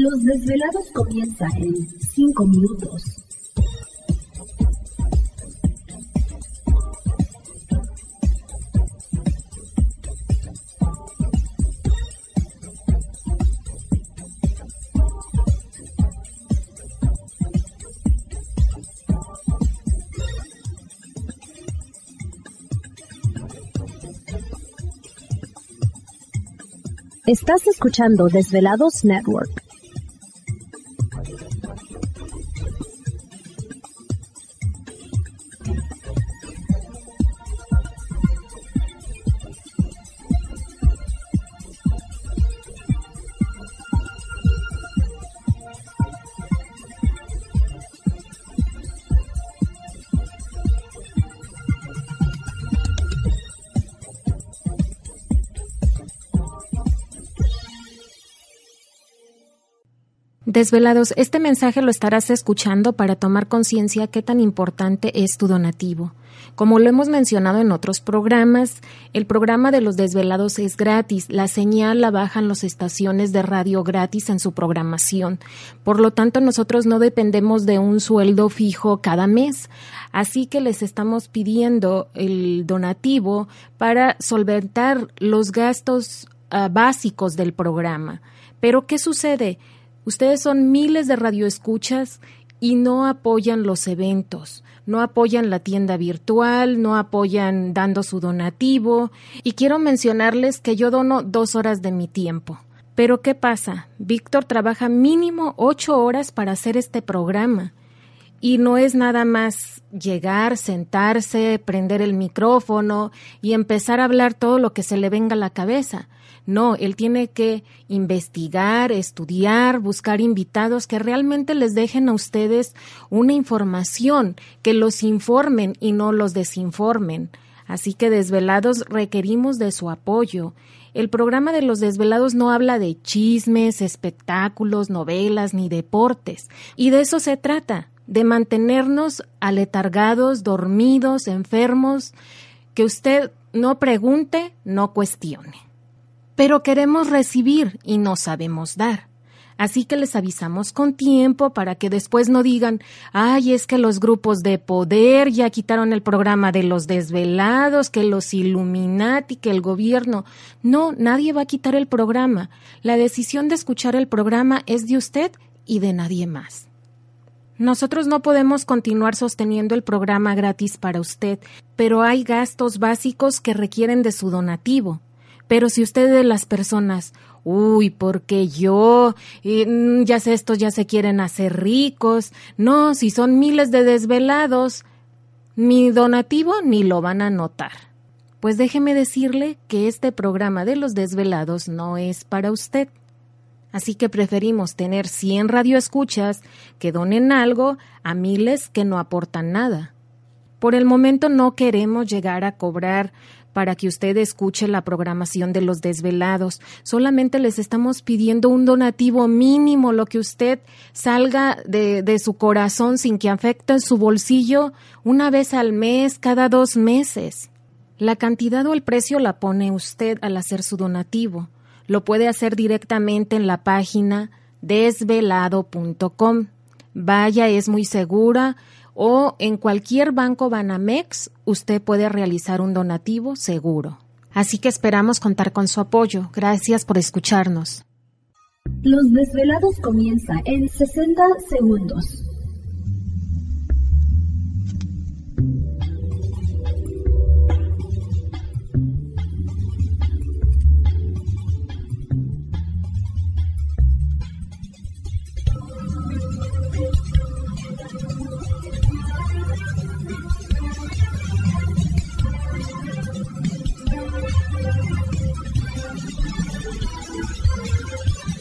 Los desvelados comienza en 5 minutos. Estás escuchando Desvelados Network. Desvelados, este mensaje lo estarás escuchando para tomar conciencia qué tan importante es tu donativo. Como lo hemos mencionado en otros programas, el programa de los desvelados es gratis. La señal la bajan las estaciones de radio gratis en su programación. Por lo tanto, nosotros no dependemos de un sueldo fijo cada mes. Así que les estamos pidiendo el donativo para solventar los gastos ah, básicos del programa. Pero, ¿qué sucede? Ustedes son miles de radioescuchas y no apoyan los eventos, no apoyan la tienda virtual, no apoyan dando su donativo. Y quiero mencionarles que yo dono dos horas de mi tiempo. Pero ¿qué pasa? Víctor trabaja mínimo ocho horas para hacer este programa. Y no es nada más llegar, sentarse, prender el micrófono y empezar a hablar todo lo que se le venga a la cabeza. No, él tiene que investigar, estudiar, buscar invitados que realmente les dejen a ustedes una información, que los informen y no los desinformen. Así que desvelados requerimos de su apoyo. El programa de los desvelados no habla de chismes, espectáculos, novelas ni deportes. Y de eso se trata, de mantenernos aletargados, dormidos, enfermos, que usted no pregunte, no cuestione pero queremos recibir y no sabemos dar. Así que les avisamos con tiempo para que después no digan, ay, es que los grupos de poder ya quitaron el programa de los desvelados, que los Illuminati, que el gobierno. No, nadie va a quitar el programa. La decisión de escuchar el programa es de usted y de nadie más. Nosotros no podemos continuar sosteniendo el programa gratis para usted, pero hay gastos básicos que requieren de su donativo. Pero si usted de las personas, uy, porque yo, mm, ya sé, estos ya se quieren hacer ricos, no, si son miles de desvelados, mi donativo ni lo van a notar. Pues déjeme decirle que este programa de los desvelados no es para usted. Así que preferimos tener 100 radioescuchas que donen algo a miles que no aportan nada. Por el momento no queremos llegar a cobrar para que usted escuche la programación de los desvelados. Solamente les estamos pidiendo un donativo mínimo, lo que usted salga de, de su corazón sin que afecte su bolsillo una vez al mes, cada dos meses. La cantidad o el precio la pone usted al hacer su donativo. Lo puede hacer directamente en la página desvelado.com. Vaya, es muy segura o en cualquier banco Banamex usted puede realizar un donativo seguro. Así que esperamos contar con su apoyo. Gracias por escucharnos. Los desvelados comienza en 60 segundos.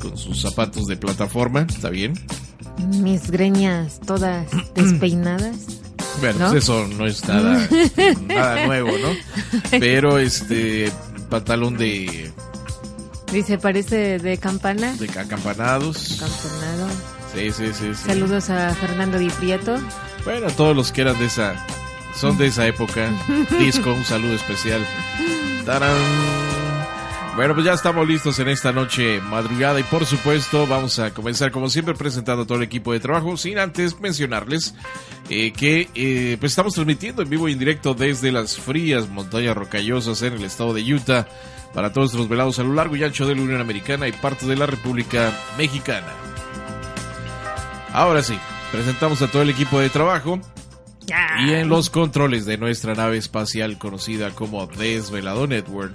con sus zapatos de plataforma, ¿está bien? Mis greñas todas despeinadas. Bueno, ¿No? pues eso no es nada, nada nuevo, ¿no? Pero este pantalón de, Dice, parece de campana. de acampanados. Campanado. Sí, sí, sí, sí. Saludos a Fernando Di Prieto. Bueno, todos los que eran de esa, son de esa época. Disco, un saludo especial. ¡Tarán! Bueno, pues ya estamos listos en esta noche madrugada y por supuesto vamos a comenzar como siempre presentando a todo el equipo de trabajo sin antes mencionarles eh, que eh, pues estamos transmitiendo en vivo y en directo desde las frías montañas rocallosas en el estado de Utah para todos los velados a lo largo y ancho de la Unión Americana y parte de la República Mexicana. Ahora sí, presentamos a todo el equipo de trabajo y en los controles de nuestra nave espacial conocida como Desvelado Network,